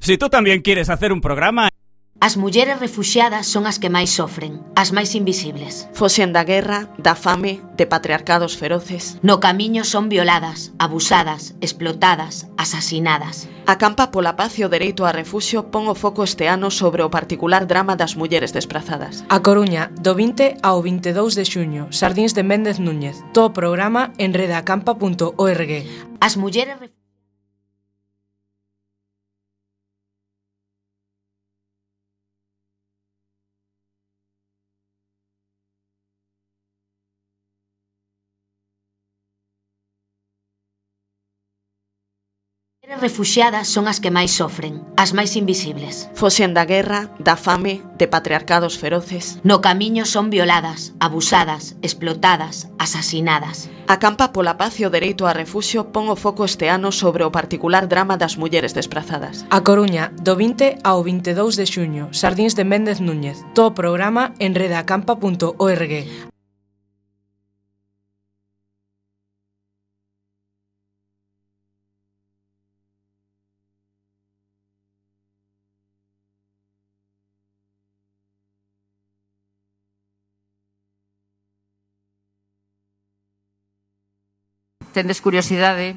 Si tú también quieres hacer un programa... As mulleres refuxiadas son as que máis sofren, as máis invisibles. Foxen da guerra, da fame, de patriarcados feroces. No camiño son violadas, abusadas, explotadas, asasinadas. A campa pola paz e o dereito a refuxio pon o foco este ano sobre o particular drama das mulleres desprazadas. A Coruña, do 20 ao 22 de xuño, Sardins de Méndez Núñez. Todo programa en redacampa.org. As mulleres refugiadas... refuxiadas son as que máis sofren, as máis invisibles. Foxen da guerra, da fame, de patriarcados feroces. No camiño son violadas, abusadas, explotadas, asasinadas. A campa pola paz e o dereito a refuxio pon o foco este ano sobre o particular drama das mulleres desprazadas. A Coruña, do 20 ao 22 de xuño, Sardins de Méndez Núñez. Todo programa en redacampa.org. tendes curiosidade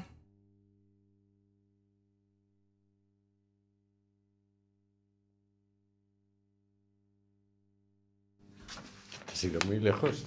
Ha sido muy lejos.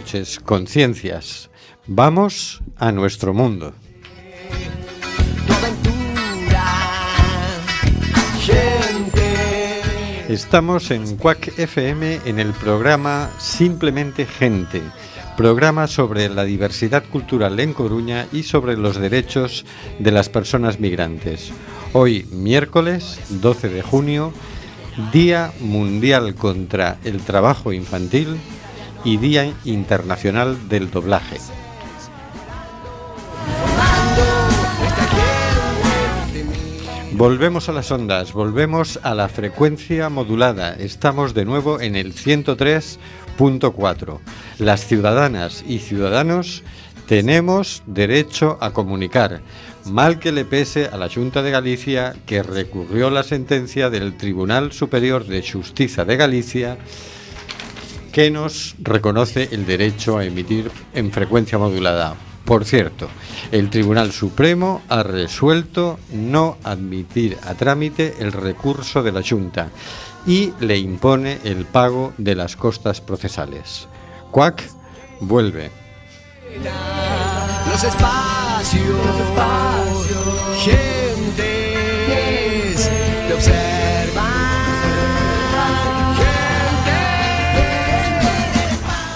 Noches, conciencias. Vamos a nuestro mundo. Estamos en Quack FM en el programa Simplemente Gente, programa sobre la diversidad cultural en Coruña y sobre los derechos de las personas migrantes. Hoy, miércoles 12 de junio, Día Mundial contra el Trabajo Infantil y Día Internacional del Doblaje. Volvemos a las ondas, volvemos a la frecuencia modulada. Estamos de nuevo en el 103.4. Las ciudadanas y ciudadanos tenemos derecho a comunicar, mal que le pese a la Junta de Galicia que recurrió la sentencia del Tribunal Superior de Justicia de Galicia que nos reconoce el derecho a emitir en frecuencia modulada. Por cierto, el Tribunal Supremo ha resuelto no admitir a trámite el recurso de la Junta y le impone el pago de las costas procesales. Cuac vuelve. Los espacios, gentes te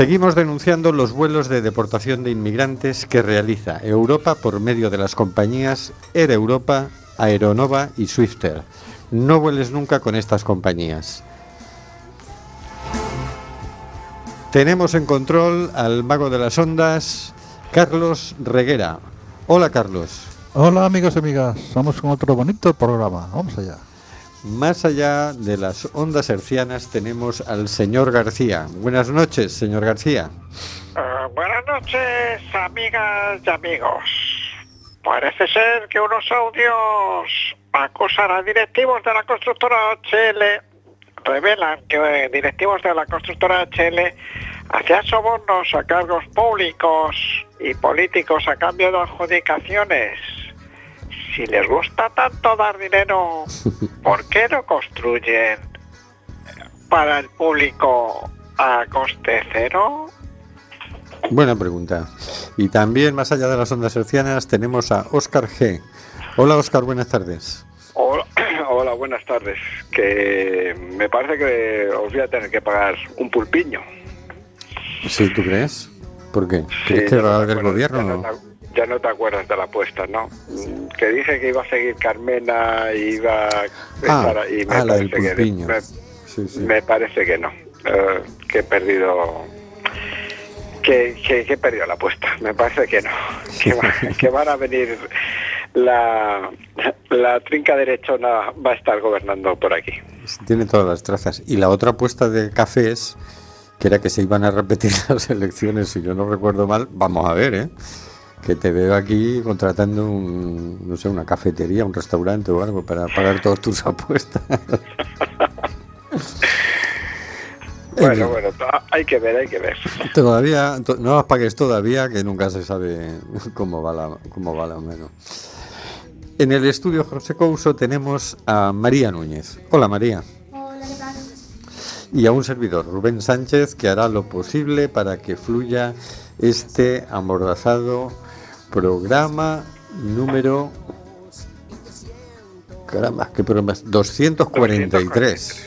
Seguimos denunciando los vuelos de deportación de inmigrantes que realiza Europa por medio de las compañías Air Europa, Aeronova y Swifter. No vueles nunca con estas compañías. Tenemos en control al mago de las ondas, Carlos Reguera. Hola Carlos. Hola amigos y amigas, estamos con otro bonito programa. Vamos allá. Más allá de las ondas hercianas tenemos al señor García. Buenas noches, señor García. Eh, buenas noches, amigas y amigos. Parece ser que unos audios acusan a directivos de la constructora HL, revelan que eh, directivos de la constructora HL hacían sobornos a cargos públicos y políticos a cambio de adjudicaciones. Si les gusta tanto dar dinero, ¿por qué no construyen para el público a coste cero? Buena pregunta. Y también, más allá de las ondas hercianas, tenemos a Óscar G. Hola Óscar, buenas tardes. Hola, hola, buenas tardes. Que me parece que os voy a tener que pagar un pulpiño. Sí, ¿tú crees? ¿Por qué? Sí, ¿Crees que va a haber gobierno? Ya no, te, acuerdas de la apuesta, ¿no? Que dije que iba a seguir Carmena y iba a Ah, ahí, me ah, la del parece que me, Sí, sí. me parece que no. Eh, que he perdido que, que- que he perdido la apuesta. Me parece que no. Que, va- que van a venir la, la trinca derechona va a estar gobernando por aquí. Tiene todas las trazas. Y la otra apuesta de cafés, que era que se iban a repetir las elecciones, si yo no recuerdo mal, vamos a ver, ¿eh? Que te veo aquí contratando un, no sé, una cafetería, un restaurante o algo para pagar todas tus apuestas. En Bueno, bueno, hay que ver, hay que ver. Todavía, to- no las pagues todavía, que nunca se sabe cómo va la, cómo va la mano. En el estudio José Couso tenemos a María Núñez. Hola María. Y a un servidor, Rubén Sánchez, que hará lo posible para que fluya este amordazado programa número... Caramba, qué programa es? 243.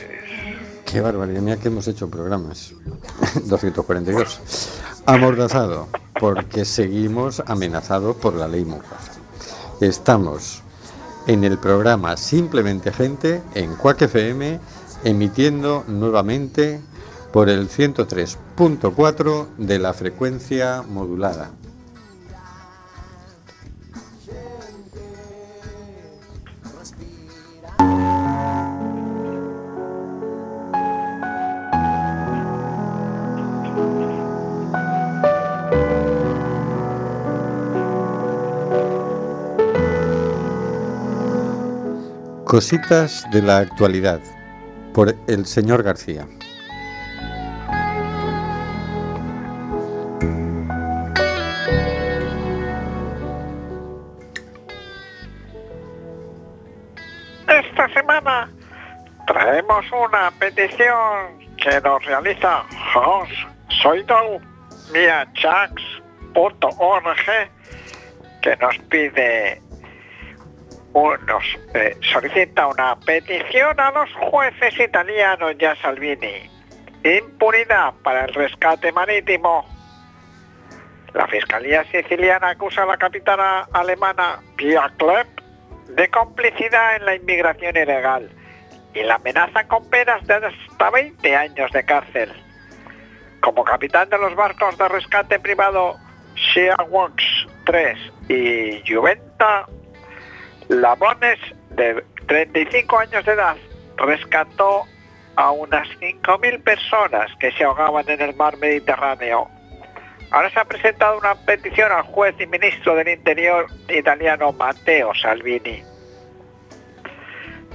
Qué barbaridad, mira que hemos hecho programas. 242. Amordazado, porque seguimos amenazados por la ley Mordaza. Estamos en el programa Simplemente Gente en Cuac FM, emitiendo nuevamente por el 103.4 de la frecuencia modulada. Cositas de la actualidad por el señor García. Esta semana traemos una petición que nos realiza Hans Soidol vía chax.org que nos pide nos eh, solicita una petición a los jueces italianos y a Salvini. Impunidad para el rescate marítimo. La Fiscalía Siciliana acusa a la capitana alemana Pia Klepp de complicidad en la inmigración ilegal y la amenaza con penas de hasta 20 años de cárcel. Como capitán de los barcos de rescate privado Sea Works 3 y Juventa, Labones, de 35 años de edad, rescató a unas 5.000 personas que se ahogaban en el mar Mediterráneo. Ahora se ha presentado una petición al juez y ministro del Interior italiano Matteo Salvini.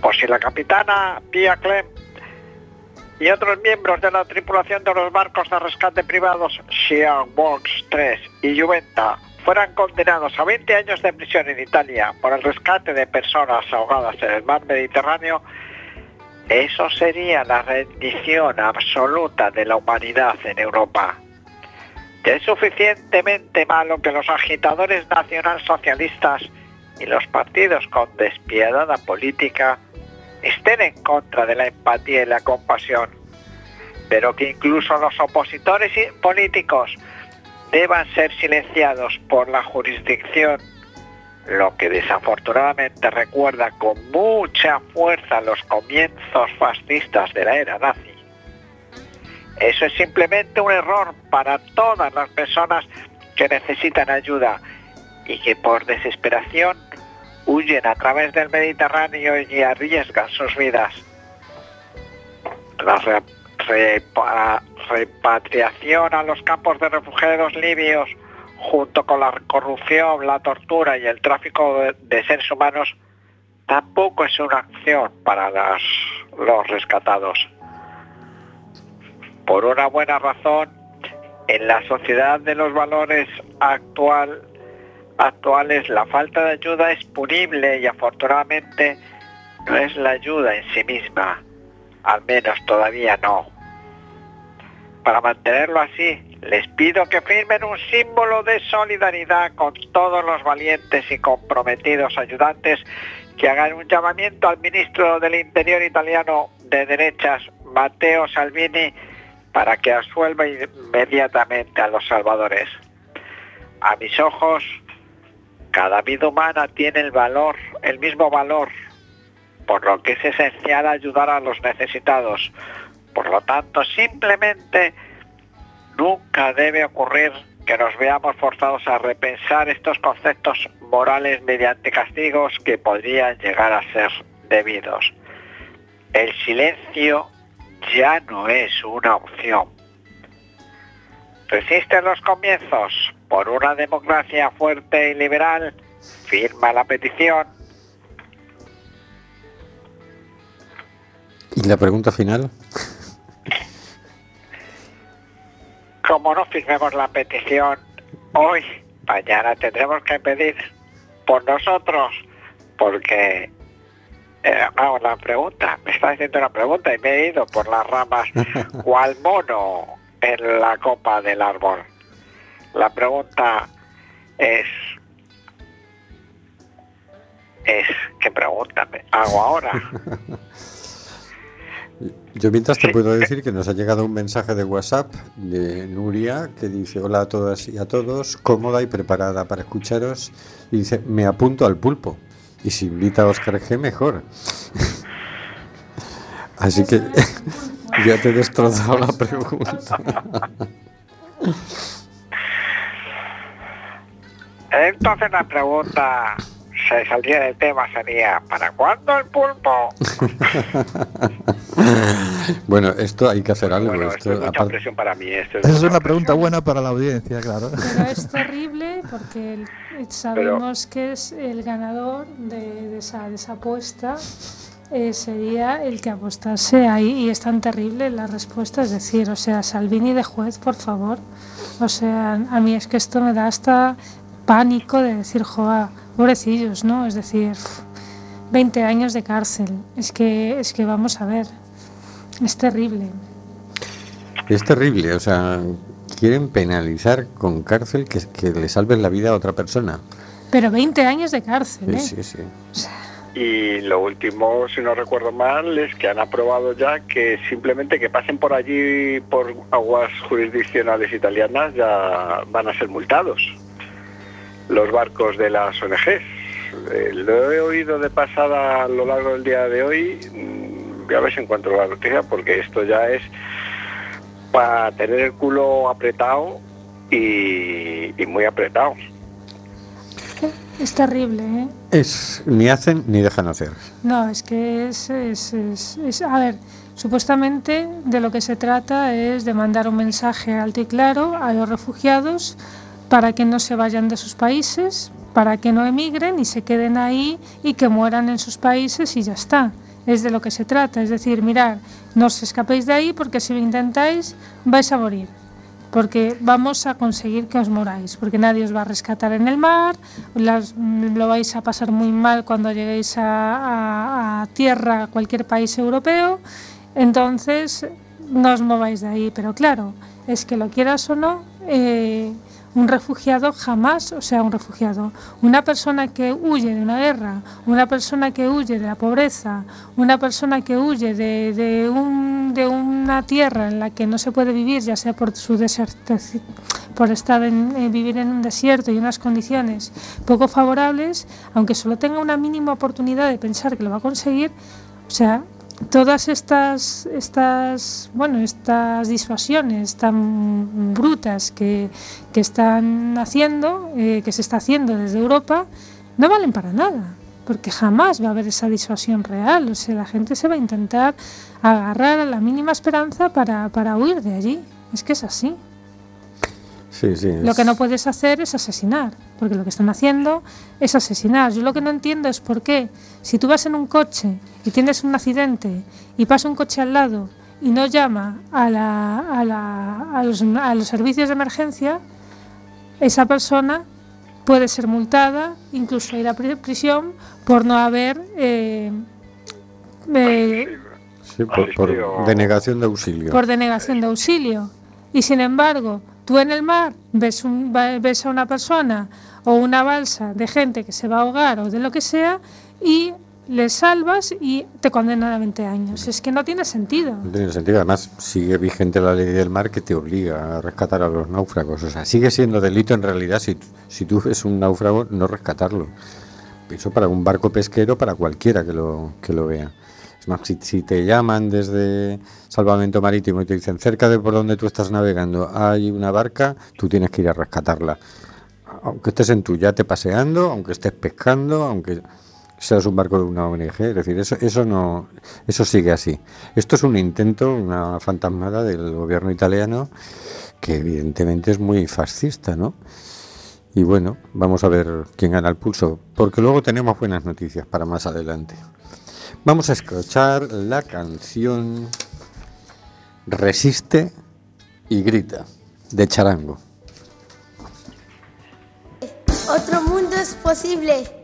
Por si la capitana Pia Clem y otros miembros de la tripulación de los barcos de rescate privados Sea Works 3 y Juventa fueran condenados a 20 años de prisión en Italia por el rescate de personas ahogadas en el mar Mediterráneo, eso sería la rendición absoluta de la humanidad en Europa. Ya es suficientemente malo que los agitadores nacionalsocialistas y los partidos con despiadada política estén en contra de la empatía y la compasión, pero que incluso los opositores políticos deban ser silenciados por la jurisdicción lo que desafortunadamente recuerda con mucha fuerza los comienzos fascistas de la era nazi. Eso es simplemente un error para todas las personas que necesitan ayuda y que por desesperación huyen a través del Mediterráneo y arriesgan sus vidas. Repa- repatriación a los campos de refugiados libios junto con la corrupción, la tortura y el tráfico de, de seres humanos tampoco es una acción para las- los rescatados. Por una buena razón, en la sociedad de los valores actual, actuales la falta de ayuda es punible y afortunadamente no es la ayuda en sí misma, al menos todavía no. Para mantenerlo así, les pido que firmen un símbolo de solidaridad con todos los valientes y comprometidos ayudantes que hagan un llamamiento al ministro del Interior italiano de derechas, Matteo Salvini, para que absuelva inmediatamente a los salvadores. A mis ojos, cada vida humana tiene el valor, el mismo valor, por lo que es esencial ayudar a los necesitados. Por lo tanto, simplemente nunca debe ocurrir que nos veamos forzados a repensar estos conceptos morales mediante castigos que podrían llegar a ser debidos. El silencio ya no es una opción. Resisten los comienzos por una democracia fuerte y liberal. Firma la petición. ¿Y la pregunta final? Como no firmemos la petición hoy, mañana tendremos que pedir por nosotros, porque eh, vamos, la pregunta, me está haciendo una pregunta y me he ido por las ramas cual mono en la copa del árbol. La pregunta es, es, ¿qué pregunta me hago ahora? Yo mientras te puedo decir que nos ha llegado un mensaje de WhatsApp de Nuria que dice hola a todas y a todos, cómoda y preparada para escucharos y dice me apunto al pulpo y si invita a Oscar G mejor. Así que ya te he destrozado la pregunta. Entonces la pregunta se saldría del tema sería ¿para cuándo el pulpo? Bueno, esto hay que hacer algo. Bueno, esto, esto es mucha presión para mí. Esto Esa es una pregunta buena para la audiencia, claro. Pero es terrible porque sabemos que es el ganador de, de esa, de esa apuesta. eh, sería el que apostase ahí y es tan terrible la respuesta, es decir, o sea, Salvini de juez, por favor. O sea, a mí es que esto me da hasta pánico de decir, joa, pobrecillos, ¿no? Es decir, 20 años de cárcel. Es que, es que vamos a ver, es terrible. Es terrible, o sea, quieren penalizar con cárcel que, que le salven la vida a otra persona. Pero 20 años de cárcel, ¿eh? Sí, sí, sí. Y lo último, si no recuerdo mal, es que han aprobado ya que simplemente que pasen por allí por aguas jurisdiccionales italianas ya van a ser multados los barcos de las ONGs. Eh, lo he oído de pasada a lo largo del día de hoy. Mm, Voy a ver si encuentro la noticia porque esto ya es para tener el culo apretado y, y muy apretado. Es terrible, ¿eh? Es ni hacen ni dejan hacer. No, es que es, es, es- es- A ver, supuestamente de lo que se trata es de mandar un mensaje alto y claro a los refugiados para que no se vayan de sus países, para que no emigren y se queden ahí y que mueran en sus países y ya está. Es de lo que se trata. Es decir, mirar, no os escapéis de ahí porque si lo intentáis vais a morir. Porque vamos a conseguir que os moráis, porque nadie os va a rescatar en el mar, mm, lo vais a pasar muy mal cuando lleguéis a tierra, a cualquier país europeo, entonces no os mováis de ahí, pero claro, es que lo quieras o no, eh, un refugiado jamás, o sea, un refugiado, una persona que huye de una guerra, una persona que huye de la pobreza, una persona que huye de, de un, de una tierra en la que no se puede vivir, ya sea por su, por estar en, eh, vivir en un desierto y unas condiciones poco favorables, aunque solo tenga una mínima oportunidad de pensar que lo va a conseguir, o sea, todas estas, estas, bueno, estas disuasiones tan brutas que, que están haciendo, eh, que se está haciendo desde Europa, no valen para nada, porque jamás va a haber esa disuasión real. O sea, la gente se va a intentar agarrar a la mínima esperanza para, para huir de allí. Es que es así. Sí, sí. Lo es- que no puedes hacer es asesinar, porque lo que están haciendo es asesinar. Yo lo que no entiendo es por qué, si tú vas en un coche y tienes un accidente y pasa un coche al lado y no llama a, la- a la- a los, a los servicios de emergencia, esa persona puede ser multada, incluso ir a pri- prisión por no haber eh, eh, Sí, por, por denegación de auxilio. por denegación de auxilio. Y sin embargo, tú en el mar ves, a una persona o una balsa de gente que se va a ahogar o de lo que sea y le salvas y te condenan a 20 años. Es que no tiene sentido. No tiene sentido. Además, sigue vigente la ley del mar que te obliga a rescatar a los náufragos. O sea, sigue siendo delito en realidad si, si tú ves un náufrago, no rescatarlo. Eso para un barco pesquero, para cualquiera que lo, que lo vea. Si te llaman desde Salvamento Marítimo y te dicen cerca de por donde tú estás navegando hay una barca, tú tienes que ir a rescatarla. Aunque estés en tu yate paseando, aunque estés pescando, aunque seas un barco de una ONG, es decir, eso, eso no, eso sigue así. Esto es un intento, una fantasmada del gobierno italiano que evidentemente es muy fascista, ¿no? Y bueno, vamos a ver quién gana el pulso, porque luego tenemos buenas noticias para más adelante. Vamos a escuchar la canción Resiste y grita de Charango. Otro mundo es posible.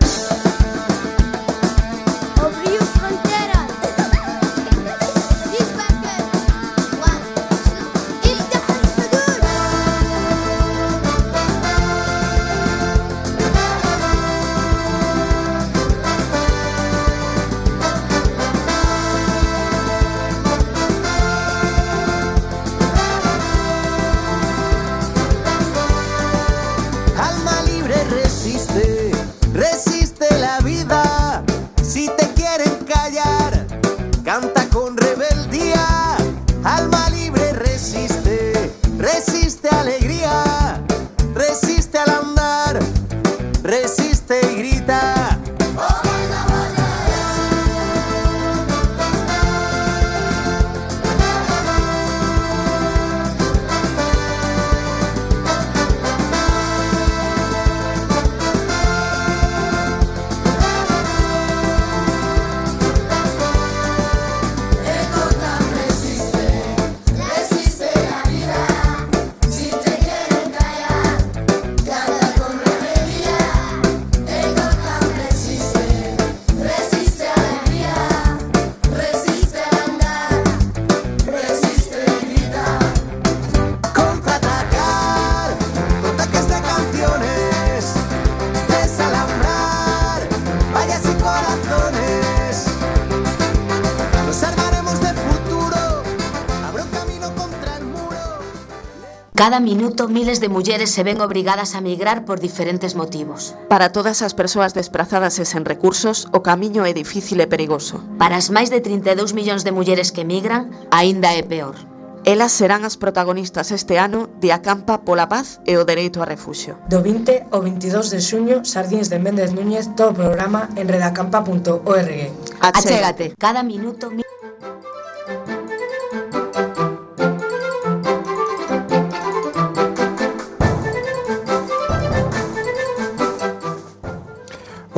Cada minuto miles de mulleres se ven obrigadas a migrar por diferentes motivos. Para todas as persoas desprazadas e sen recursos, o camiño é difícil e perigoso. Para as máis de 32 millóns de mulleres que migran, aínda é peor. Elas serán as protagonistas este ano de Acampa pola Paz e o Dereito a Refuxio. Do 20 ao 22 de xuño, Sardins de Méndez Núñez todo o programa en redacampa.org. Achégate. Cada minuto...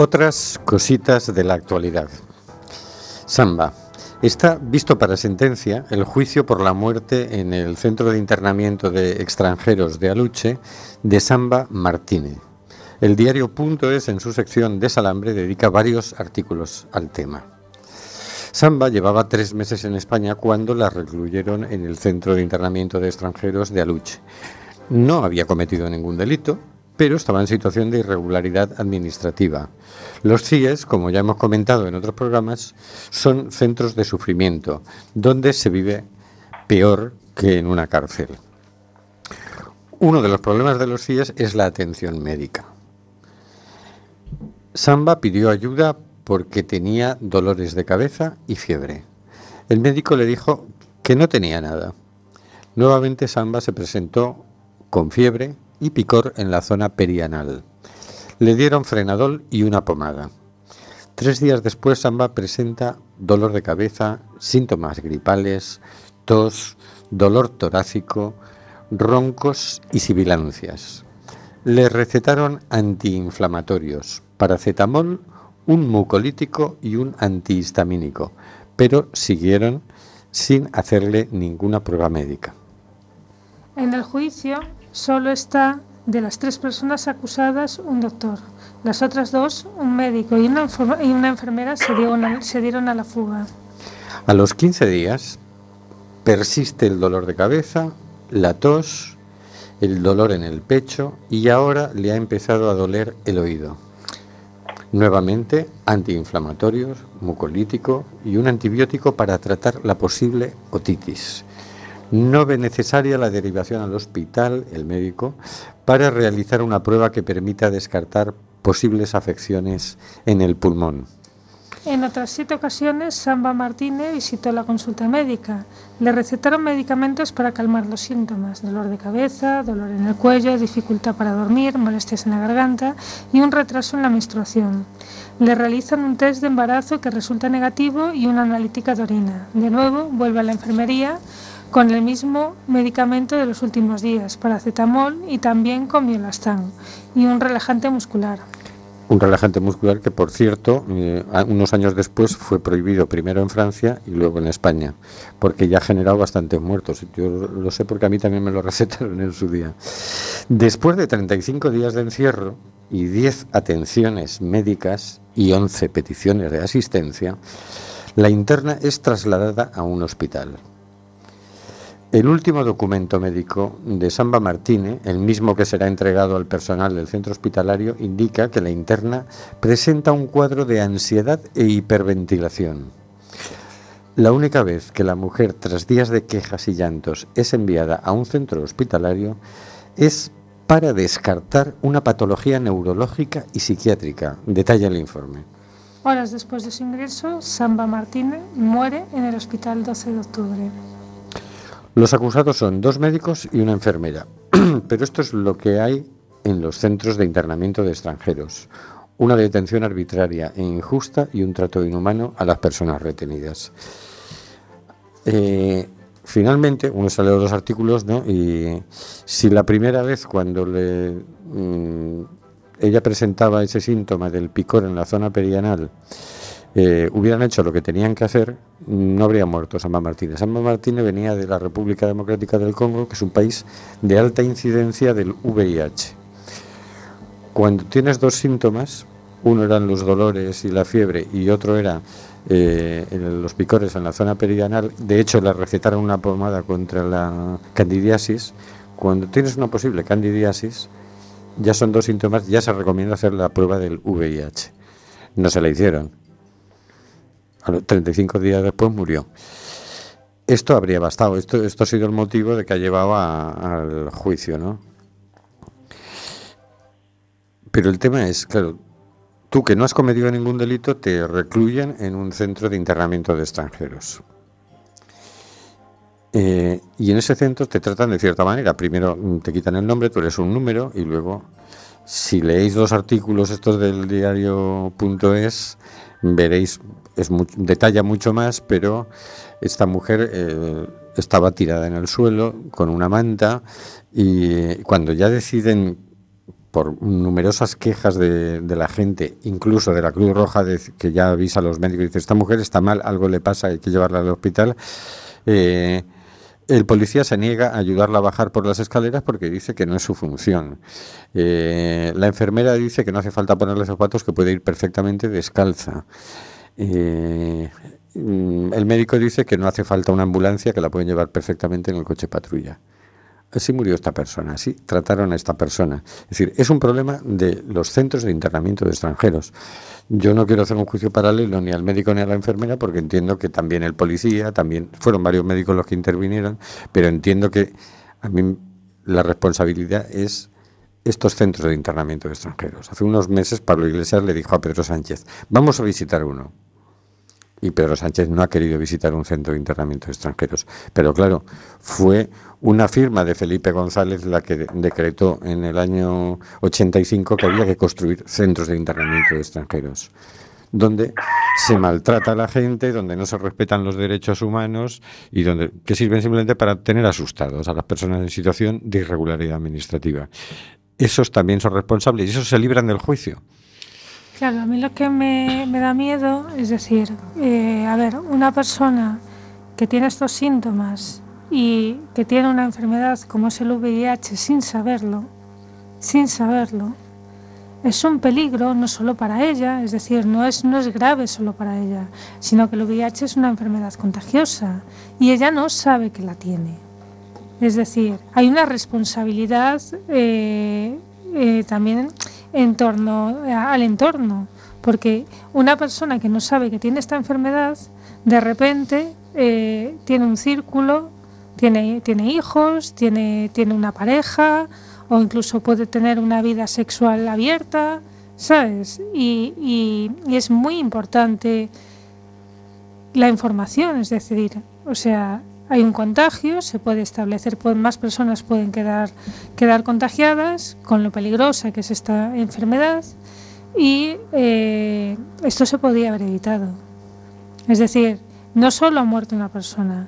Otras cositas de la actualidad. Samba. Está visto para sentencia el juicio por la muerte en el centro de internamiento de extranjeros de Aluche de Samba Martínez. El diario Punto es en su sección Desalambre dedica varios artículos al tema. Samba llevaba tres meses en España cuando la recluyeron en el centro de internamiento de extranjeros de Aluche. No había cometido ningún delito, pero estaba en situación de irregularidad administrativa. Los CIES, como ya hemos comentado en otros programas, son centros de sufrimiento, donde se vive peor que en una cárcel. uno de los problemas de los CIES es la atención médica. Samba pidió ayuda porque tenía dolores de cabeza y fiebre. El médico le dijo que no tenía nada. Nuevamente Samba se presentó con fiebre y picor en la zona perianal. Le dieron frenadol y una pomada. Tres días después Samba presenta dolor de cabeza, síntomas gripales, tos, dolor torácico, roncos y sibilancias. Le recetaron antiinflamatorios, paracetamol, un mucolítico y un antihistamínico, pero siguieron sin hacerle ninguna prueba médica. En el juicio solo está de las tres personas acusadas un doctor. Las otras dos, un médico y una, enfermera, se dieron, a, se dieron a la fuga. A los 15 días persiste el dolor de cabeza, la tos, el dolor en el pecho y ahora le ha empezado a doler el oído. Nuevamente, antiinflamatorios, mucolítico y un antibiótico para tratar la posible otitis. No ve necesaria la derivación al hospital, el médico, para realizar una prueba que permita descartar posibles afecciones en el pulmón. En otras siete ocasiones, Samba Martínez visitó la consulta médica. Le recetaron medicamentos para calmar los síntomas, dolor de cabeza, dolor en el cuello, dificultad para dormir, molestias en la garganta y un retraso en la menstruación. Le realizan un test de embarazo que resulta negativo y una analítica de orina. De nuevo, vuelve a la enfermería con el mismo medicamento de los últimos días, paracetamol y también con miolastán y un relajante muscular. Un relajante muscular que, por cierto, eh, unos años después fue prohibido primero en Francia y luego en España, porque ya ha generado bastantes muertos. Yo lo sé porque a mí también me lo recetaron en su día. Después de 35 días de encierro y 10 atenciones médicas y 11 peticiones de asistencia, la interna es trasladada a un hospital. El último documento médico de Samba Martínez, el mismo que será entregado al personal del centro hospitalario, indica que la interna presenta un cuadro de ansiedad e hiperventilación. La única vez que la mujer, tras días de quejas y llantos, es enviada a un centro hospitalario es para descartar una patología neurológica y psiquiátrica, detalla el informe. Horas después de su ingreso, Samba Martínez muere en el hospital 12 de octubre. Los acusados son dos médicos y una enfermera, pero esto es lo que hay en los centros de internamiento de extranjeros. Una detención arbitraria e injusta y un trato inhumano a las personas retenidas. Eh, finalmente, uno de los artículos, ¿no? Y si la primera vez cuando le, mm, ella presentaba ese síntoma del picor en la zona perianal, eh, hubieran hecho lo que tenían que hacer, no habría muerto Samba Martínez. Samba Martínez venía de la República Democrática del Congo, que es un país de alta incidencia del VIH. Cuando tienes dos síntomas, uno eran los dolores y la fiebre y otro era eh, los picores en la zona perianal, de hecho le recetaron una pomada contra la candidiasis, cuando tienes una posible candidiasis, ya son dos síntomas, ya se recomienda hacer la prueba del VIH. No se la hicieron. A los 35 días después murió. Esto habría bastado. Esto, esto ha sido el motivo de que ha llevado al juicio, ¿no? Pero el tema es, claro, tú que no has cometido ningún delito te recluyen en un centro de internamiento de extranjeros. Eh, y en ese centro te tratan de cierta manera. Primero mm, te quitan el nombre, tú eres un número y luego, si leéis los artículos estos del diario.es, veréis, es much- detalla mucho más, pero esta mujer eh, estaba tirada en el suelo con una manta y cuando ya deciden por numerosas quejas de, la gente, incluso de la Cruz Roja, que ya avisa a los médicos y dice, esta mujer está mal, algo le pasa, hay que llevarla al hospital. eh, el policía se niega a ayudarla a bajar por las escaleras porque dice que no es su función. Eh, la enfermera dice que no hace falta ponerle zapatos, que puede ir perfectamente descalza. Eh, mm, el médico dice que no hace falta una ambulancia, que la pueden llevar perfectamente en el coche patrulla. Así murió esta persona, así trataron a esta persona. Es decir, es un problema de los centros de internamiento de extranjeros. Yo no quiero hacer un juicio paralelo ni al médico ni a la enfermera porque entiendo que también el policía, también fueron varios médicos los que intervinieron, pero entiendo que a mí la responsabilidad es estos centros de internamiento de extranjeros. Hace unos meses Pablo Iglesias le dijo a Pedro Sánchez, vamos a visitar uno. Y Pedro Sánchez no ha querido visitar un centro de internamiento de extranjeros. Pero claro, fue una firma de Felipe González la que de- decretó en el año 85 que había que construir centros de internamiento de extranjeros, donde se maltrata a la gente, donde no se respetan los derechos humanos y donde que sirven simplemente para tener asustados a las personas en situación de irregularidad administrativa. Esos también son responsables y esos se libran del juicio. Claro, a mí lo que me, me da miedo es decir, eh, a ver, una persona que tiene estos síntomas y que tiene una enfermedad como es el VIH sin saberlo, sin saberlo, es un peligro no solo para ella, es decir, no es, no es grave solo para ella, sino que el VIH es una enfermedad contagiosa y ella no sabe que la tiene. Es decir, hay una responsabilidad eh, eh, también en torno al entorno, porque una persona que no sabe que tiene esta enfermedad, de repente eh, tiene un círculo, tiene, tiene hijos, tiene, tiene una pareja, o incluso puede tener una vida sexual abierta, ¿sabes? Y, y- y es muy importante la información, es decir, o sea, hay un contagio, se puede establecer, pues, más personas pueden quedar, contagiadas con lo peligrosa que es esta enfermedad y eh, esto se podía haber evitado. Es decir, no solo ha muerto una persona,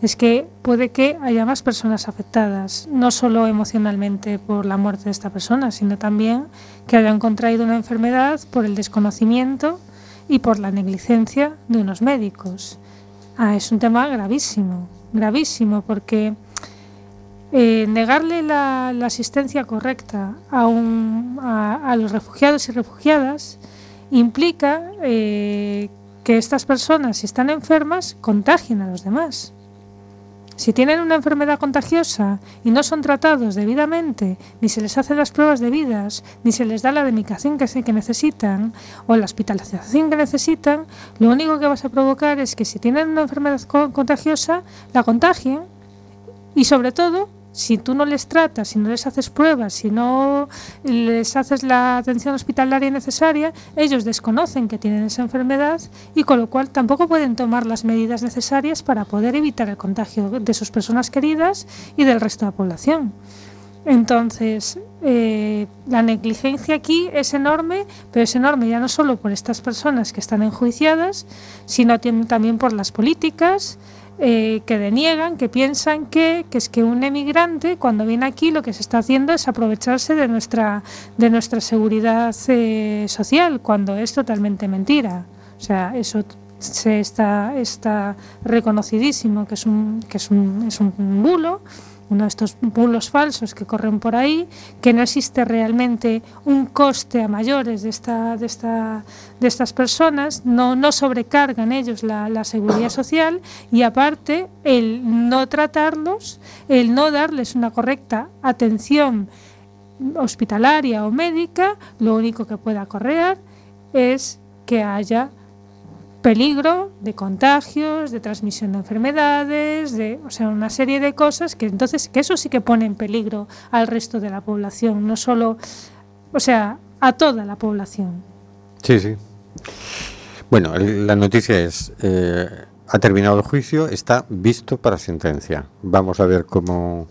es que puede que haya más personas afectadas, no solo emocionalmente por la muerte de esta persona, sino también que hayan contraído una enfermedad por el desconocimiento y por la negligencia de unos médicos. Ah, es un tema gravísimo, gravísimo, porque eh, negarle la, asistencia correcta a, un- a los refugiados y refugiadas implica eh, que estas personas, si están enfermas, contagien a los demás. Si tienen una enfermedad contagiosa y no son tratados debidamente, ni se les hacen las pruebas debidas, ni se les da la medicación que, que necesitan o la hospitalización que necesitan, lo único que vas a provocar es que si tienen una enfermedad co- contagiosa, la contagien y sobre todo, si tú no les tratas, si no les haces pruebas, si no les haces la atención hospitalaria necesaria, ellos desconocen que tienen esa enfermedad y con lo cual tampoco pueden tomar las medidas necesarias para poder evitar el contagio de sus personas queridas y del resto de la población. Entonces, eh, la negligencia aquí es enorme, pero es enorme ya no solo por estas personas que están enjuiciadas, sino también por las políticas eh, que deniegan, que piensan que, que es que un emigrante cuando viene aquí lo que se está haciendo es aprovecharse de nuestra, de nuestra seguridad eh, social, cuando es totalmente mentira. O sea, eso se está, está reconocidísimo que es un, que es un, es un bulo estos bulos falsos que corren por ahí, que no existe realmente un coste a mayores de, esta, de, esta, de estas personas, no, no sobrecargan ellos la, la seguridad social y aparte el no tratarlos, el no darles una correcta atención hospitalaria o médica, lo único que pueda correr es que haya peligro de contagios, de transmisión de enfermedades, de, o sea, una serie de cosas que entonces que eso sí que pone en peligro al resto de la población, no solo, o sea, a toda la población. Sí, sí. Bueno, la noticia es, eh, ha terminado el juicio, está visto para sentencia. Vamos a ver cómo,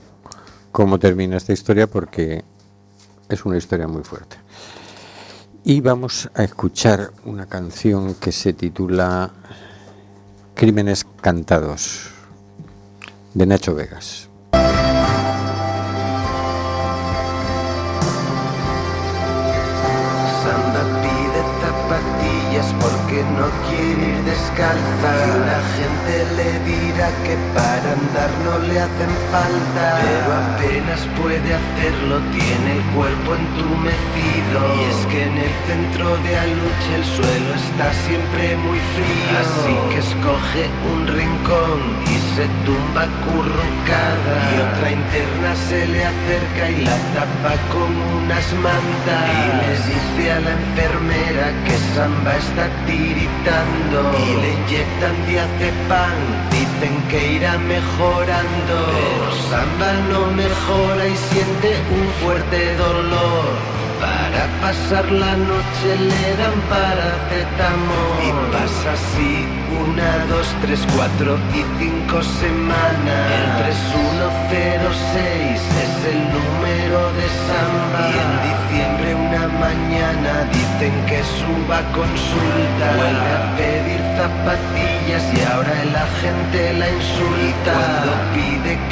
cómo termina esta historia porque es una historia muy fuerte. Y vamos a escuchar una canción que se titula Crímenes Cantados, de Nacho Vegas. Porque no quiere ir descalza. Y la gente le dirá que para andar no le hacen falta. Pero apenas puede hacerlo, tiene el cuerpo entumecido. Y es que en el centro de Aluche el suelo está siempre muy frío. Así que escoge un rincón y se tumba currucada. Y otra interna se le acerca y la tapa con unas mantas. Y le dice a la enfermera que Samba está Y le inyectan diazepam, dicen que irá mejorando. Pero Samba no mejora y siente un fuerte dolor. Para pasar la noche le dan paracetamol. Y pasa así una, dos, tres, cuatro y cinco semanas. El 3106 es el número de Samba. Y en diciembre una mañana dicen que suba consulta. Vuelve a pedir zapatillas y ahora el agente la insulta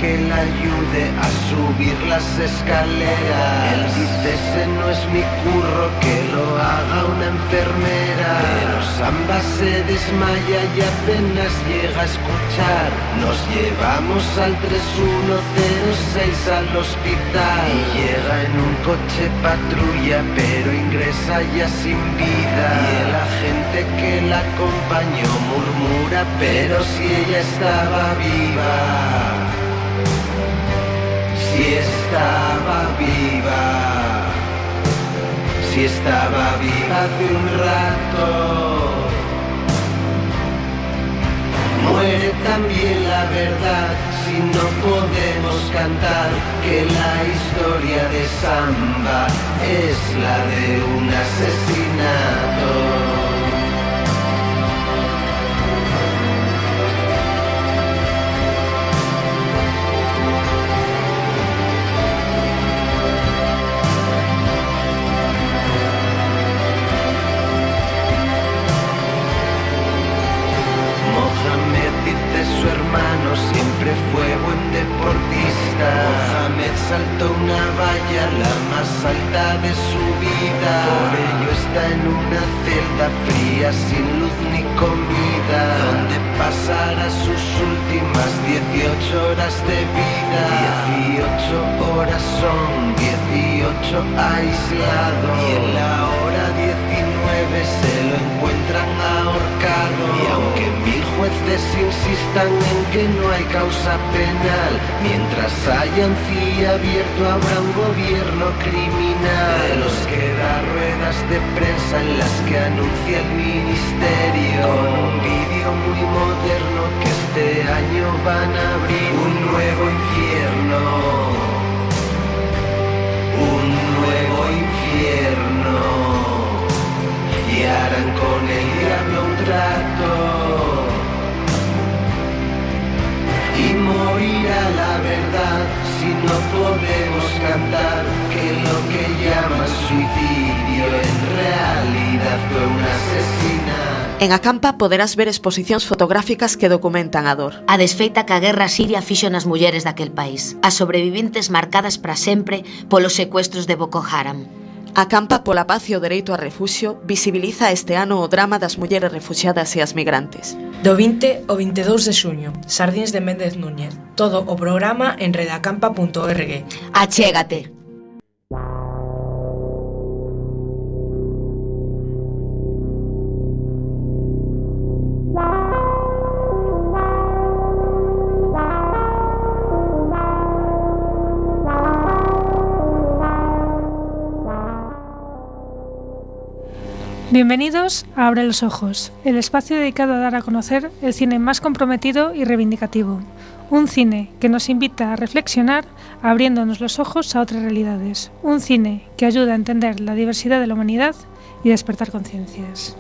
que la ayude a subir las escaleras. Él dice ese no es mi curro que lo haga una enfermera Pero Samba se desmaya y apenas llega a escuchar. Nos llevamos al 3106 al hospital. Y llega en un coche patrulla pero ingresa ya sin vida. Y el agente que la acompañó murmura pero si ella estaba viva Si estaba viva si estaba viva hace un rato. Muere también la verdad si no podemos cantar que la historia de Samba es la de un asesinato. Siempre fue buen deportista. Mohamed saltó una valla, la más alta de su vida. Por ello está en una celda fría, sin luz ni comida. Donde pasará sus últimas 18 horas de vida. 18 horas son 18 aislados. Y en la hora 19 se lo encuentran ahorcado. Y aunque mil jueces insistan en que no hay causa penal, mientras haya CIE abierto habrá un gobierno criminal. De los que da ruedas de prensa en las que anuncia el ministerio. Con un vídeo muy moderno que este año van a abrir un nuevo infierno. Y harán con el diablo un trato y morirá la verdad si no podemos cantar que lo que llaman suicidio en realidad fue un asesinato. En Acampa poderás ver exposicións fotográficas que documentan a dor. A desfeita que a guerra siria fixo nas mulleres daquel país. As sobrevivintes marcadas para sempre polos secuestros de Boko Haram. A Campa pola Paz e o Dereito a Refuxio visibiliza este ano o drama das mulleres refuxiadas e as migrantes. Do 20 ao 22 de xuño, Sardins de Méndez Núñez. Todo o programa en redacampa.org. Achégate! Bienvenidos a Abre los Ojos, el espacio dedicado a dar a conocer el cine más comprometido y reivindicativo. Un cine que nos invita a reflexionar abriéndonos los ojos a otras realidades. Un cine que ayuda a entender la diversidad de la humanidad y despertar conciencias.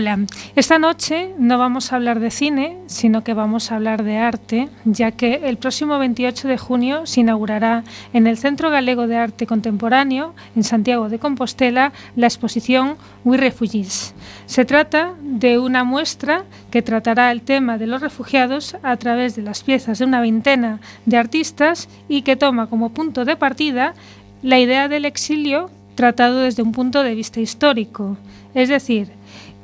Hola, esta noche no vamos a hablar de cine, sino que vamos a hablar de arte, ya que el próximo 28 de junio se inaugurará en el Centro Galego de Arte Contemporáneo, en Santiago de Compostela, la exposición We Refugees. Se trata de una muestra que tratará el tema de los refugiados a través de las piezas de una veintena de artistas y que toma como punto de partida la idea del exilio tratado desde un punto de vista histórico, es decir,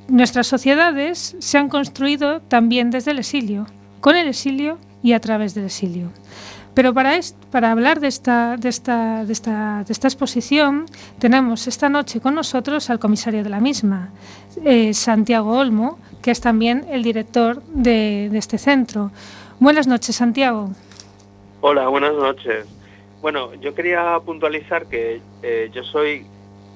Nuestras sociedades se han construido también desde el exilio, con el exilio y a través del exilio. Pero para, hablar de esta, de, esta, de, esta, de esta, exposición, tenemos esta noche con nosotros al comisario de la misma, eh, Santiago Olmo, que es también el director de, de este centro. Buenas noches, Santiago. Hola, buenas noches. Bueno, yo quería puntualizar que eh, yo soy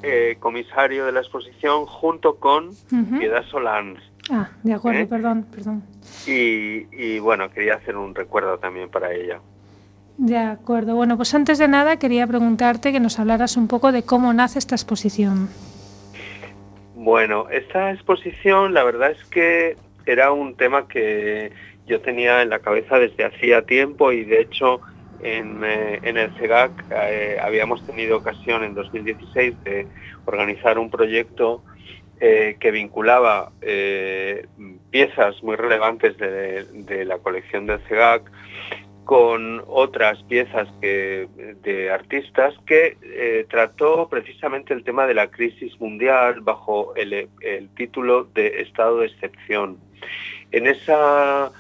eh, comisario de la exposición junto con. Piedad Solans. Ah, de acuerdo, ¿Eh? perdón, perdón. Y, y, bueno, quería hacer un recuerdo también para ella. De acuerdo. Bueno, pues antes de nada quería preguntarte que nos hablaras un poco de cómo nace esta exposición. Bueno, esta exposición la verdad es que era un tema que yo tenía en la cabeza desde hacía tiempo y de hecho en, eh, en el CEGAC eh, habíamos tenido ocasión en 2016 de organizar un proyecto eh, que vinculaba piezas muy relevantes de, la colección del CEGAC con otras piezas de artistas que trató precisamente el tema de la crisis mundial bajo el, el título de estado de excepción. En esa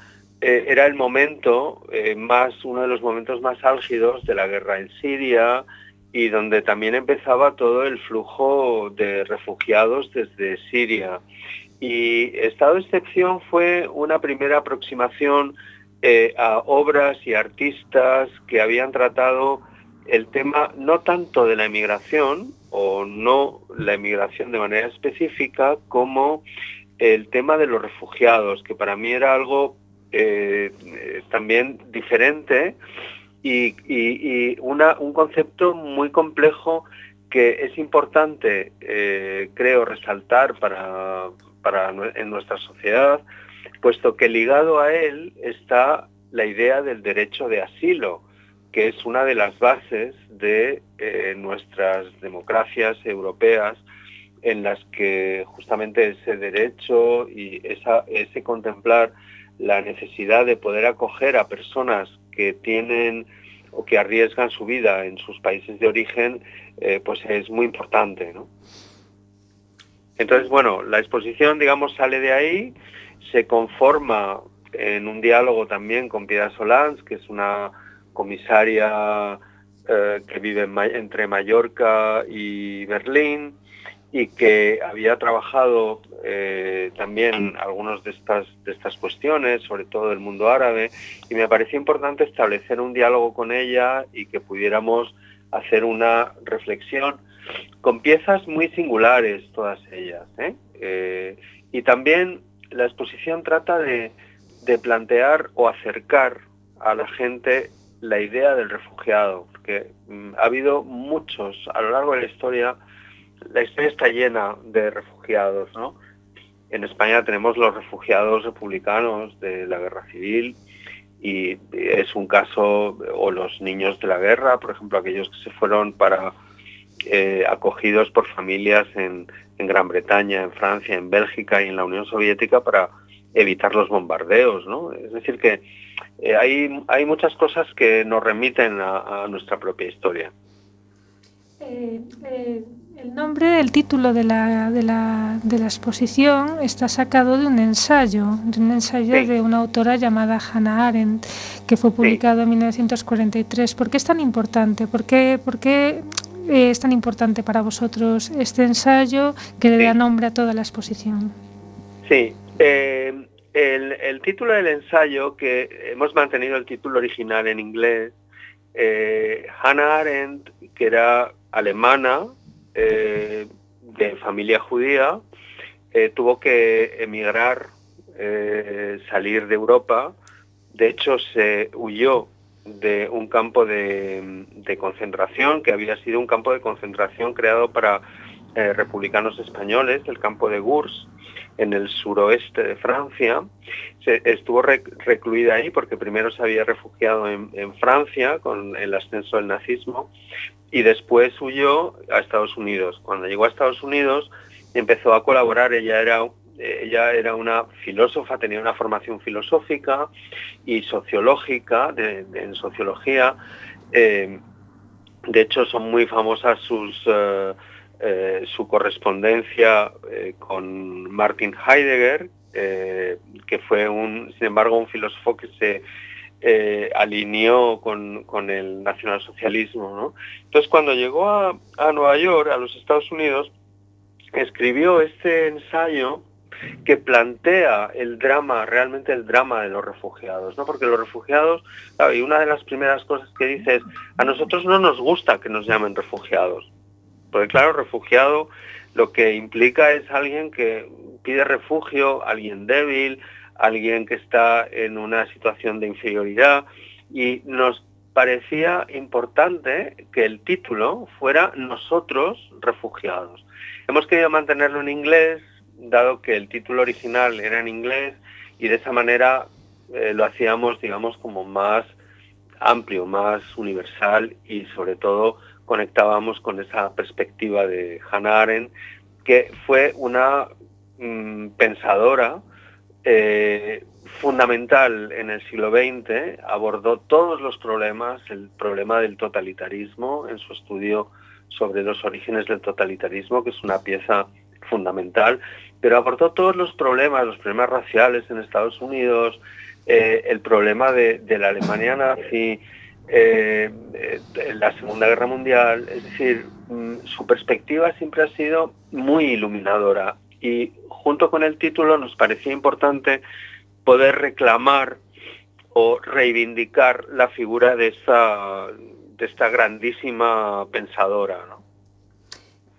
eh, era el momento eh, más uno de los momentos más álgidos de la guerra en Siria y donde también empezaba todo el flujo de refugiados desde Siria. Y estado de excepción fue una primera aproximación eh, a obras y artistas que habían tratado el tema no tanto de la emigración o no la emigración de manera específica como el tema de los refugiados, que para mí era algo eh, también diferente y, y- una- un concepto muy complejo que es importante, eh, creo, resaltar para, para en nuestra sociedad, puesto que ligado a él está la idea del derecho de asilo, que es una de las bases de eh, nuestras democracias europeas en las que justamente ese derecho y ese contemplar la necesidad de poder acoger a personas que tienen o que arriesgan su vida en sus países de origen, eh, pues es muy importante, ¿no? Entonces, bueno, la exposición, digamos, sale de ahí, se conforma en un diálogo también con Piedad Solans, que es una comisaria eh, que vive entre Mallorca y Berlín y que había trabajado eh, también algunas de estas, de estas cuestiones, sobre todo del mundo árabe, y me pareció importante establecer un diálogo con ella y que pudiéramos hacer una reflexión con piezas muy singulares todas ellas. ¿eh? Eh, y también la exposición trata de, de plantear o acercar a la gente la idea del refugiado, porque mm, ha habido muchos a lo largo de la historia, la historia está llena de refugiados, ¿no? En España tenemos los refugiados republicanos de la guerra civil y es un caso, o los niños de la guerra, por ejemplo, aquellos que se fueron para eh, acogidos por familias en, Gran Bretaña, en Francia, en Bélgica y en la Unión Soviética para evitar los bombardeos, ¿no? Es decir, que eh, hay, hay muchas cosas que nos remiten a nuestra propia historia. Eh, eh, el nombre, el título de la, de, la, de la exposición está sacado de un ensayo, de un ensayo Sí. de una autora llamada Hannah Arendt, que fue publicado en 1943. ¿Por qué es tan importante? ¿Por qué, por qué eh, es tan importante para vosotros este ensayo que le da nombre a toda la exposición? Sí, eh, el, el título del ensayo, que hemos mantenido el título original en inglés, eh, Hannah Arendt, que era alemana, eh, de familia judía, eh, tuvo que emigrar, eh, salir de Europa. De hecho, se huyó de un campo de, concentración, que había sido un campo de concentración creado para republicanos españoles, el campo de Gurs, en el suroeste de Francia. Estuvo rec- recluida ahí porque primero se había refugiado en, en Francia con el ascenso del nazismo y después huyó a Estados Unidos. Cuando llegó a Estados Unidos empezó a colaborar, ella era, ella era una filósofa, tenía una formación filosófica y sociológica en sociología. Eh, de hecho, son muy famosas sus, eh, eh, su correspondencia con Martin Heidegger, que fue un, sin embargo, un filósofo que se eh, alineó con, el nacionalsocialismo. ¿no? Entonces, cuando llegó a, a Nueva York, a los Estados Unidos, escribió este ensayo que plantea el drama, realmente el drama de los refugiados, ¿no? Porque los refugiados, claro, y una de las primeras cosas que dice es, a nosotros no nos gusta que nos llamen refugiados. Porque claro, refugiado lo que implica es alguien que pide refugio, alguien débil, alguien que está en una situación de inferioridad y nos parecía importante que el título fuera Nosotros refugiados. Hemos querido mantenerlo en inglés, dado que el título original era en inglés y de esa manera eh, lo hacíamos, digamos, como más amplio, más universal y sobre todo conectábamos con esa perspectiva de Hannah Arendt, que fue una mm, pensadora eh, fundamental en el siglo XX, abordó todos los problemas, el problema del totalitarismo en su estudio sobre los orígenes del totalitarismo, que es una pieza fundamental, pero abordó todos los problemas, los problemas raciales en Estados Unidos, eh, el problema de, la Alemania nazi, eh, la Segunda Guerra Mundial, es decir, mm, su perspectiva siempre ha sido muy iluminadora y junto con el título nos parecía importante poder reclamar o reivindicar la figura de esta, de esta grandísima pensadora. ¿no?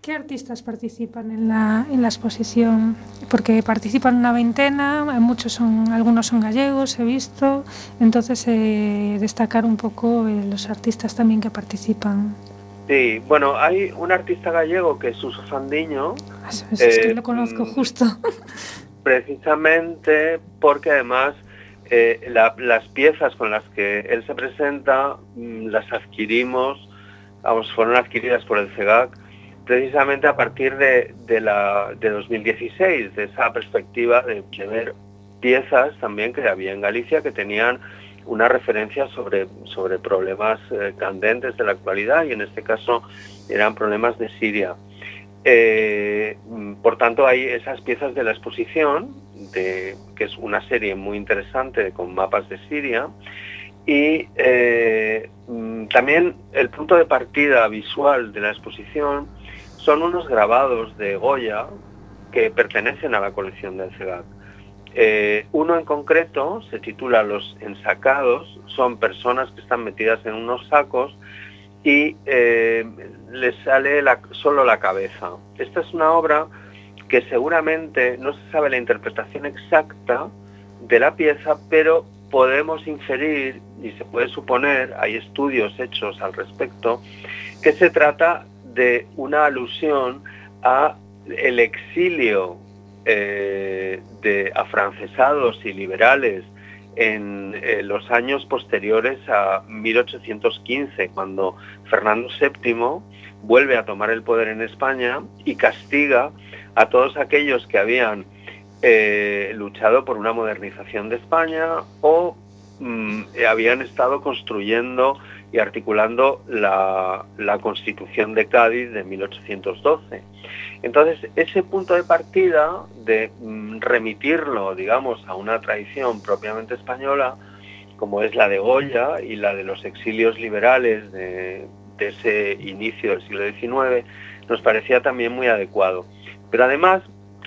¿Qué artistas participan en la, en la exposición? Porque participan una veintena, muchos son, algunos son gallegos, he visto, entonces eh, destacar un poco eh, los artistas también que participan. Sí, bueno, hay un artista gallego que es Suso Fandiño. Eso, eso es que eh, lo conozco mm, justo. precisamente porque además eh, la- las piezas con las que él se presenta mm, las adquirimos, vamos, fueron adquiridas por el CEGAC precisamente a partir de, de la, de 2016, de esa perspectiva de, de ver piezas también que había en Galicia que tenían una referencia sobre, sobre problemas eh, candentes de la actualidad y en este caso eran problemas de Siria. Eh, por tanto, hay esas piezas de la exposición, que es una serie muy interesante con mapas de Siria, y eh, mm, también el punto de partida visual de la exposición son unos grabados de Goya que pertenecen a la colección del CEGAC. Eh, uno en concreto se titula Los ensacados, son personas que están metidas en unos sacos y eh, les sale solo la cabeza. Esta es una obra que seguramente no se sabe la interpretación exacta de la pieza, pero podemos inferir y se puede suponer, hay estudios hechos al respecto, que se trata de una alusión a el exilio eh, de afrancesados y liberales en eh, los años posteriores a 1815, cuando Fernando VII vuelve a tomar el poder en España y castiga a todos aquellos que habían eh, luchado por una modernización de España o mm, habían estado construyendo y articulando la, Constitución de Cádiz de 1812. Entonces, ese punto de partida de mm, remitirlo, digamos, a una tradición propiamente española, como es la de Goya y la de los exilios liberales de, de ese inicio del siglo XIX, nos parecía también muy adecuado. Pero además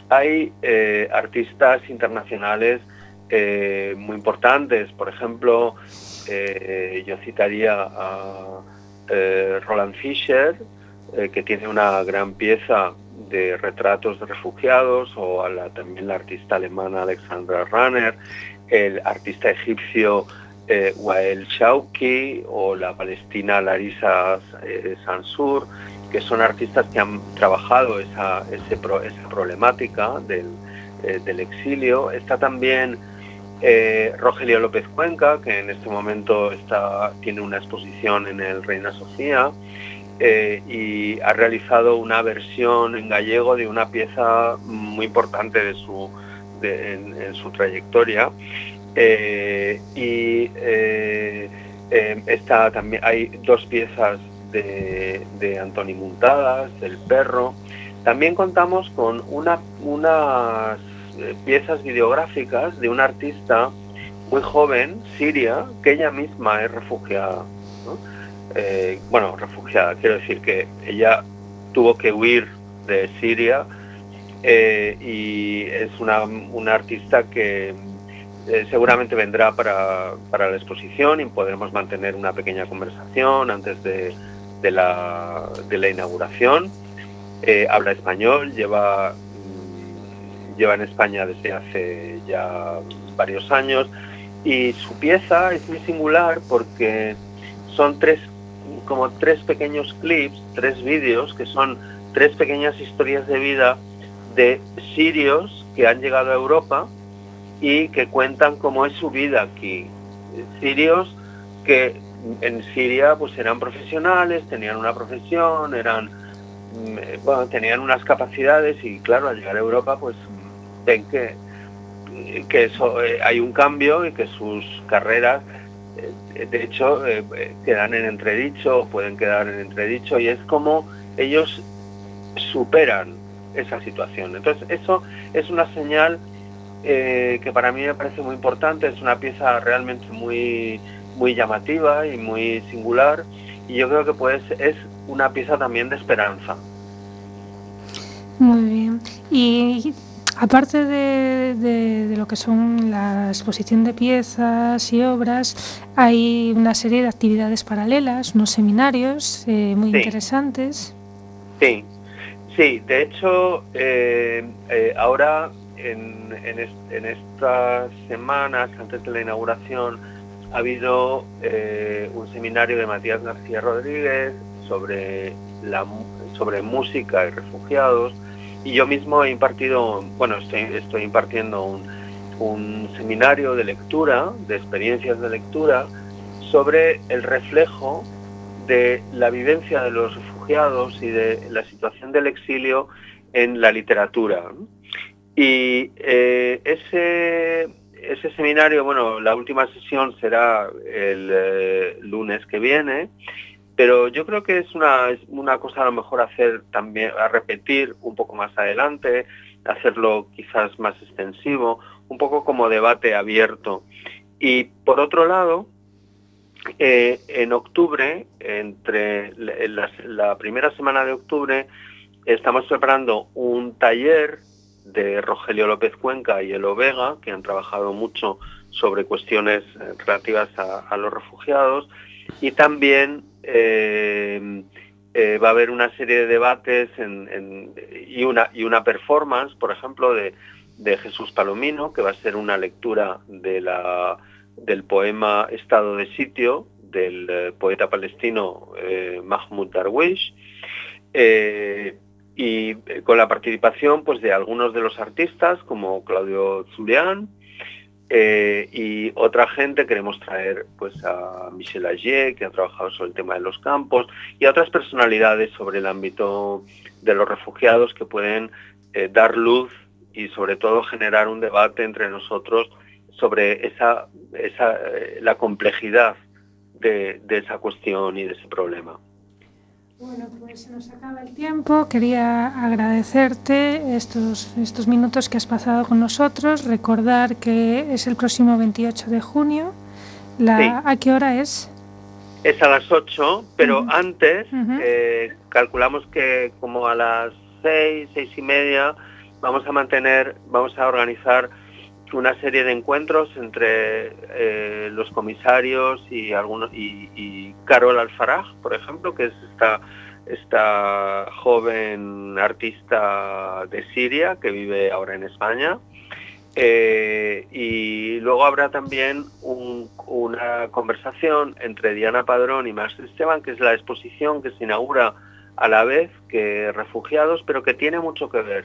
hay eh, artistas internacionales eh, muy importantes, por ejemplo, eh, yo citaría a eh, Roland Fischer, eh, que tiene una gran pieza de retratos de refugiados, o a la, también la artista alemana Alexandra Runner, el artista egipcio Wael Shawki o la palestina Larisa Sansur, que son artistas que han trabajado esa, esa problemática del, del exilio. Está también eh, Rogelio López Cuenca, que en este momento está, tiene una exposición en el Reina Sofía eh, y ha realizado una versión en gallego de una pieza muy importante de su, de- en, su trayectoria. Eh, y está también, hay dos piezas de, de Antoni Muntadas, del perro. También contamos con una, unas eh, piezas videográficas de una artista muy joven, siria, que ella misma es refugiada. Eh, bueno, refugiada, quiero decir que ella tuvo que huir de Siria eh, y es una, una artista que seguramente vendrá para, para la exposición y podremos mantener una pequeña conversación antes de, de la, de la inauguración. Habla español, lleva, lleva en España desde hace ya varios años y su pieza es muy singular porque son tres como tres pequeños clips, tres vídeos que son tres pequeñas historias de vida de sirios que han llegado a Europa y que cuentan cómo es su vida aquí. Sirios que en Siria pues eran profesionales, tenían una profesión, eran mm, eh, bueno, tenían unas capacidades y claro, al llegar a Europa pues ven que, que eso eh, hay un cambio y que sus carreras eh, de hecho eh, quedan en entredicho o pueden quedar en entredicho y es como ellos superan esa situación. Entonces eso es una señal que para mí me parece muy importante, es una pieza realmente muy, muy llamativa y muy singular y yo creo que pues es una pieza también de esperanza. Muy bien. Y aparte de, de- de lo que son la exposición de piezas y obras, hay una serie de actividades paralelas, unos seminarios eh, muy Sí. interesantes. Sí, sí, de hecho, eh, eh, ahora en, en est- en estas semanas, antes de la inauguración, ha habido eh, un seminario de Matías García Rodríguez sobre, la, sobre música y refugiados, y yo mismo he impartido, bueno, estoy, estoy impartiendo un, un seminario de lectura, de experiencias de lectura, sobre el reflejo de la vivencia de los refugiados y de la situación del exilio en la literatura. Y eh, ese, ese seminario, bueno, la última sesión será el eh, lunes que viene, pero yo creo que es una, una cosa a lo mejor hacer también, a repetir un poco más adelante, hacerlo quizás más extensivo, un poco como debate abierto. Y por otro lado, eh, en octubre, entre la, primera semana de octubre, estamos preparando un taller de Rogelio López Cuenca y Elo Vega, que han trabajado mucho sobre cuestiones eh, relativas a los refugiados, y también eh, eh, va a haber una serie de debates y, una, y una performance, por ejemplo, de, de Jesús Palomino, que va a ser una lectura de la, del poema Estado de Sitio del eh, poeta palestino eh, Mahmoud Darwish, y con la participación pues, de algunos de los artistas, como Claudio Zulián, eh, y otra gente queremos traer pues a Michel Agier, que ha trabajado sobre el tema de los campos, y a otras personalidades sobre el ámbito de los refugiados que pueden eh, dar luz y sobre todo generar un debate entre nosotros sobre esa, eh, la complejidad de esa cuestión y de ese problema. Bueno, pues se nos acaba el tiempo. Quería agradecerte estos, estos minutos que has pasado con nosotros. Recordar que es el próximo 28 de junio. La, Sí. ¿A qué hora es? Es a las 8, pero Ujú. antes Ujú. eh, calculamos que como a las 6, 6 y media vamos a mantener, vamos a organizar una serie de encuentros entre eh, los comisarios y algunos y, Carol Alfaraj, por ejemplo, que es esta esta joven artista de Siria que vive ahora en España. Eh, y luego habrá también un- una conversación entre Diana Padrón y Max Esteban, que es la exposición que se inaugura a la vez que Refugiados, pero que tiene mucho que ver.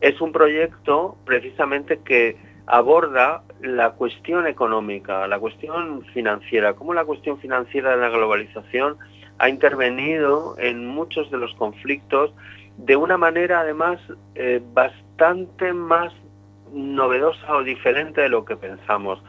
Es un proyecto precisamente que aborda la cuestión económica, la cuestión financiera, cómo la cuestión financiera de la globalización ha intervenido en muchos de los conflictos de una manera además eh, bastante más novedosa o diferente de lo que pensamos.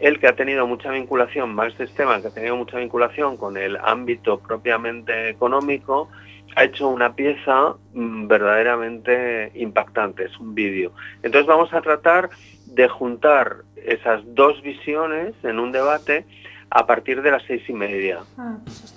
Él que ha tenido mucha vinculación, Max Esteban, que ha tenido mucha vinculación con el ámbito propiamente económico, ha hecho una pieza mm, verdaderamente impactante, es un vídeo. Entonces vamos a tratar de juntar esas dos visiones en un debate a partir de las seis y media. Ah, pues.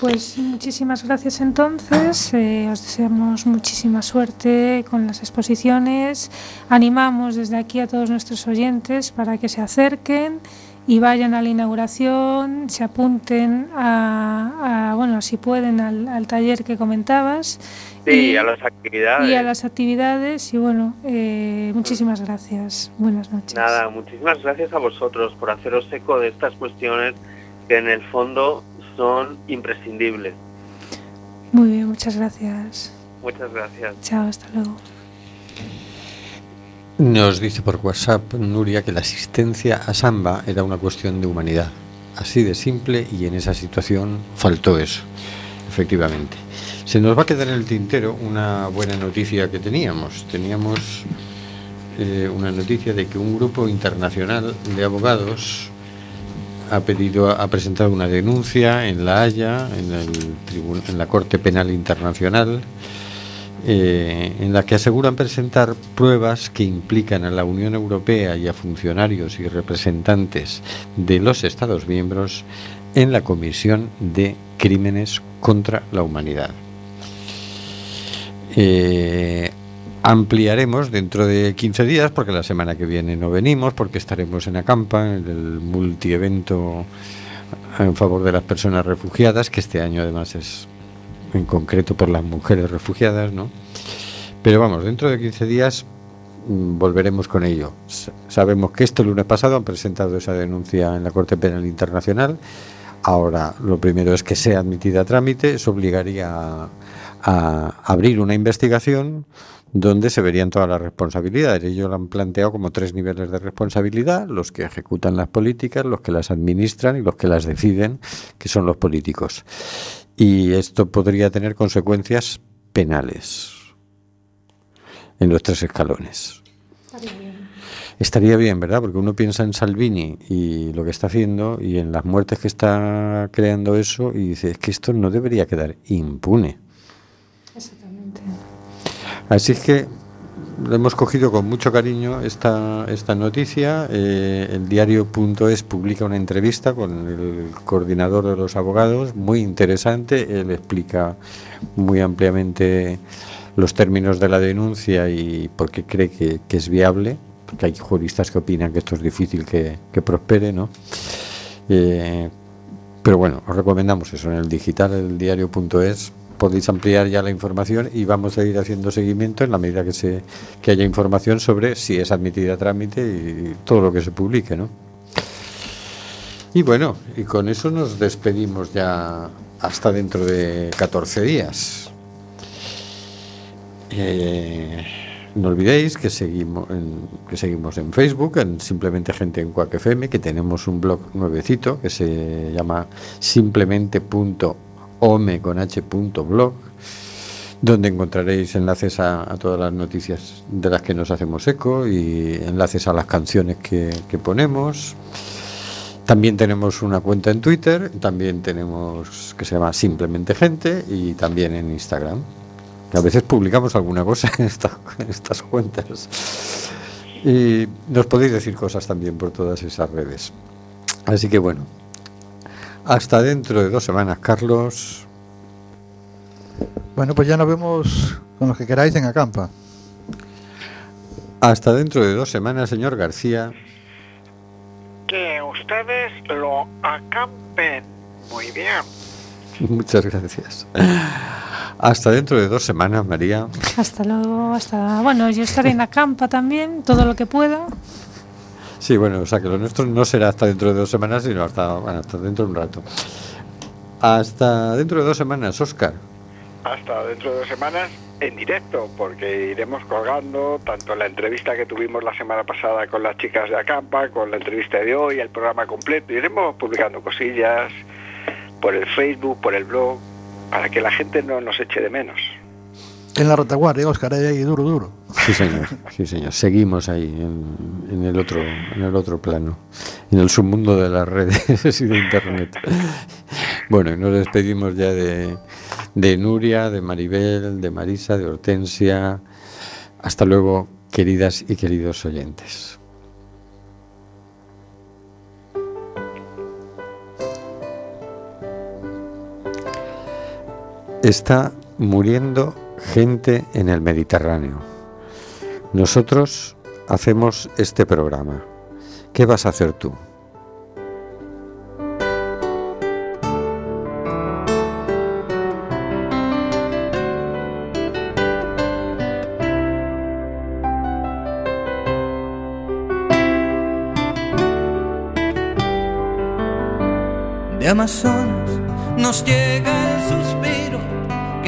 Pues muchísimas gracias entonces, eh, os deseamos muchísima suerte con las exposiciones, animamos desde aquí a todos nuestros oyentes para que se acerquen y vayan a la inauguración, se apunten a, a, bueno, si pueden, al taller que comentabas Sí, Y- a las actividades. y a las actividades y bueno, eh, muchísimas gracias, buenas noches. Nada, muchísimas gracias a vosotros por haceros eco de estas cuestiones que en el fondo son imprescindibles. Muy bien, muchas gracias. Muchas gracias. Chao, hasta luego. Nos dice por WhatsApp Nuria que la asistencia a Samba era una cuestión de humanidad. Así de simple y en esa situación faltó eso, efectivamente. Se nos va a quedar en el tintero una buena noticia que teníamos. Teníamos eh, una noticia de que un grupo internacional de abogados ha pedido, ha presentado una denuncia en La Haya, en, el en la Corte Penal Internacional, eh, en la que aseguran presentar pruebas que implican a la Unión Europea y a funcionarios y representantes de los Estados miembros en la comisión de crímenes contra la humanidad. Eh, ampliaremos dentro de 15 días, porque la semana que viene no venimos, porque estaremos en Acampa, en el multievento en favor de las personas refugiadas, que este año además es en concreto por las mujeres refugiadas, ¿no? Pero vamos, dentro de 15 días mm, volveremos con ello. Sabemos que este lunes pasado han presentado esa denuncia en la Corte Penal Internacional. Ahora, lo primero es que sea admitida a trámite, eso obligaría a, a abrir una investigación donde se verían todas las responsabilidades. Ellos lo han planteado como tres niveles de responsabilidad, los que ejecutan las políticas, los que las administran y los que las deciden, que son los políticos. Y esto podría tener consecuencias penales en los tres escalones. Estaría bien, ¿verdad? Porque uno piensa en Salvini y lo que está haciendo y en las muertes que está creando eso y dice, es que esto no debería quedar impune. Exactamente. Así es que hemos cogido con mucho cariño esta, esta noticia. Eh, el diario.es publica una entrevista con el coordinador de los abogados, muy interesante. Él explica muy ampliamente los términos de la denuncia y por qué cree que, que es viable, porque hay juristas que opinan que esto es difícil que, que prospere, ¿no? Eh, pero bueno, os recomendamos eso en el digital, el diario.es. Podéis ampliar ya la información y vamos a ir haciendo seguimiento en la medida que se que haya información sobre si es admitida a trámite y todo lo que se publique, ¿no? Y bueno, y con eso nos despedimos ya hasta dentro de 14 días. Eh, no olvidéis que seguimos en, que seguimos en Facebook, en Simplemente Gente en Cuac FM, que tenemos un blog nuevecito que se llama simplemente.ome con h.blog, donde encontraréis enlaces a, a todas las noticias de las que nos hacemos eco y enlaces a las canciones que, que ponemos. También tenemos una cuenta en Twitter, también tenemos que se llama Simplemente Gente y también en Instagram. Que a veces publicamos alguna cosa en, esta- en estas cuentas. Y nos podéis decir cosas también por todas esas redes. Así que bueno, hasta dentro de dos semanas, Carlos. Bueno, pues ya nos vemos con los que queráis en Acampa. Hasta dentro de dos semanas, señor García. Que ustedes lo acampen. Muy bien. Muchas gracias. Hasta dentro de dos semanas, María. Hasta luego, hasta... Bueno, yo estaré en la campa también, todo lo que pueda. Sí, bueno, o sea que lo nuestro no será hasta dentro de dos semanas, sino hasta, bueno, hasta dentro de un rato. Hasta dentro de dos semanas, Oscar. Hasta dentro de dos semanas en directo, porque iremos colgando tanto la entrevista que tuvimos la semana pasada con las chicas de Acampa, con la entrevista de hoy, el programa completo. Iremos publicando cosillas por el Facebook, por el blog, para que la gente no nos eche de menos. En la retaguardia, Oscar, ahí, ahí, duro, duro. Sí, señor. Sí, señor. Seguimos ahí en, en el otro, en el otro plano, en el submundo de las redes y de internet. Bueno, y nos despedimos ya de, de Nuria, de Maribel, de Marisa, de Hortensia. Hasta luego, queridas y queridos oyentes. Está muriendo gente en el Mediterráneo. Nosotros hacemos este programa. ¿Qué vas a hacer tú? De Amazonas nos llega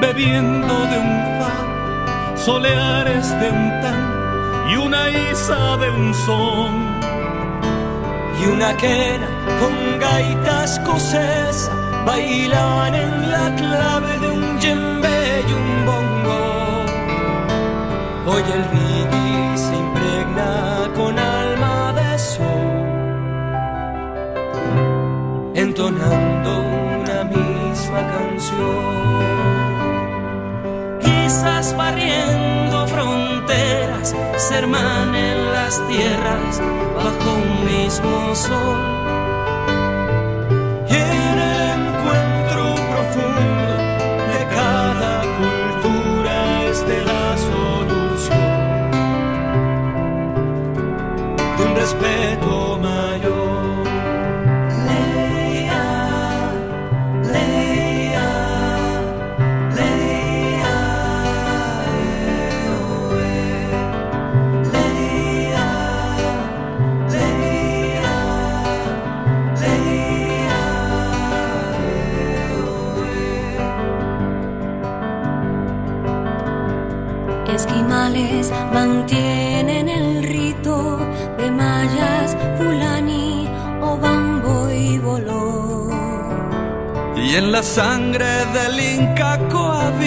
bebiendo de un far, soleares de un tan y una isa de un son. Y una quena con gaitas escocesa bailan en la clave de un djembe y un bongo. Hoy el reggae se impregna con alma de sol, entonando una misma canción. Quizás barriendo fronteras, se hermanen las tierras bajo un mismo sol. En la sangre del Inca cohabita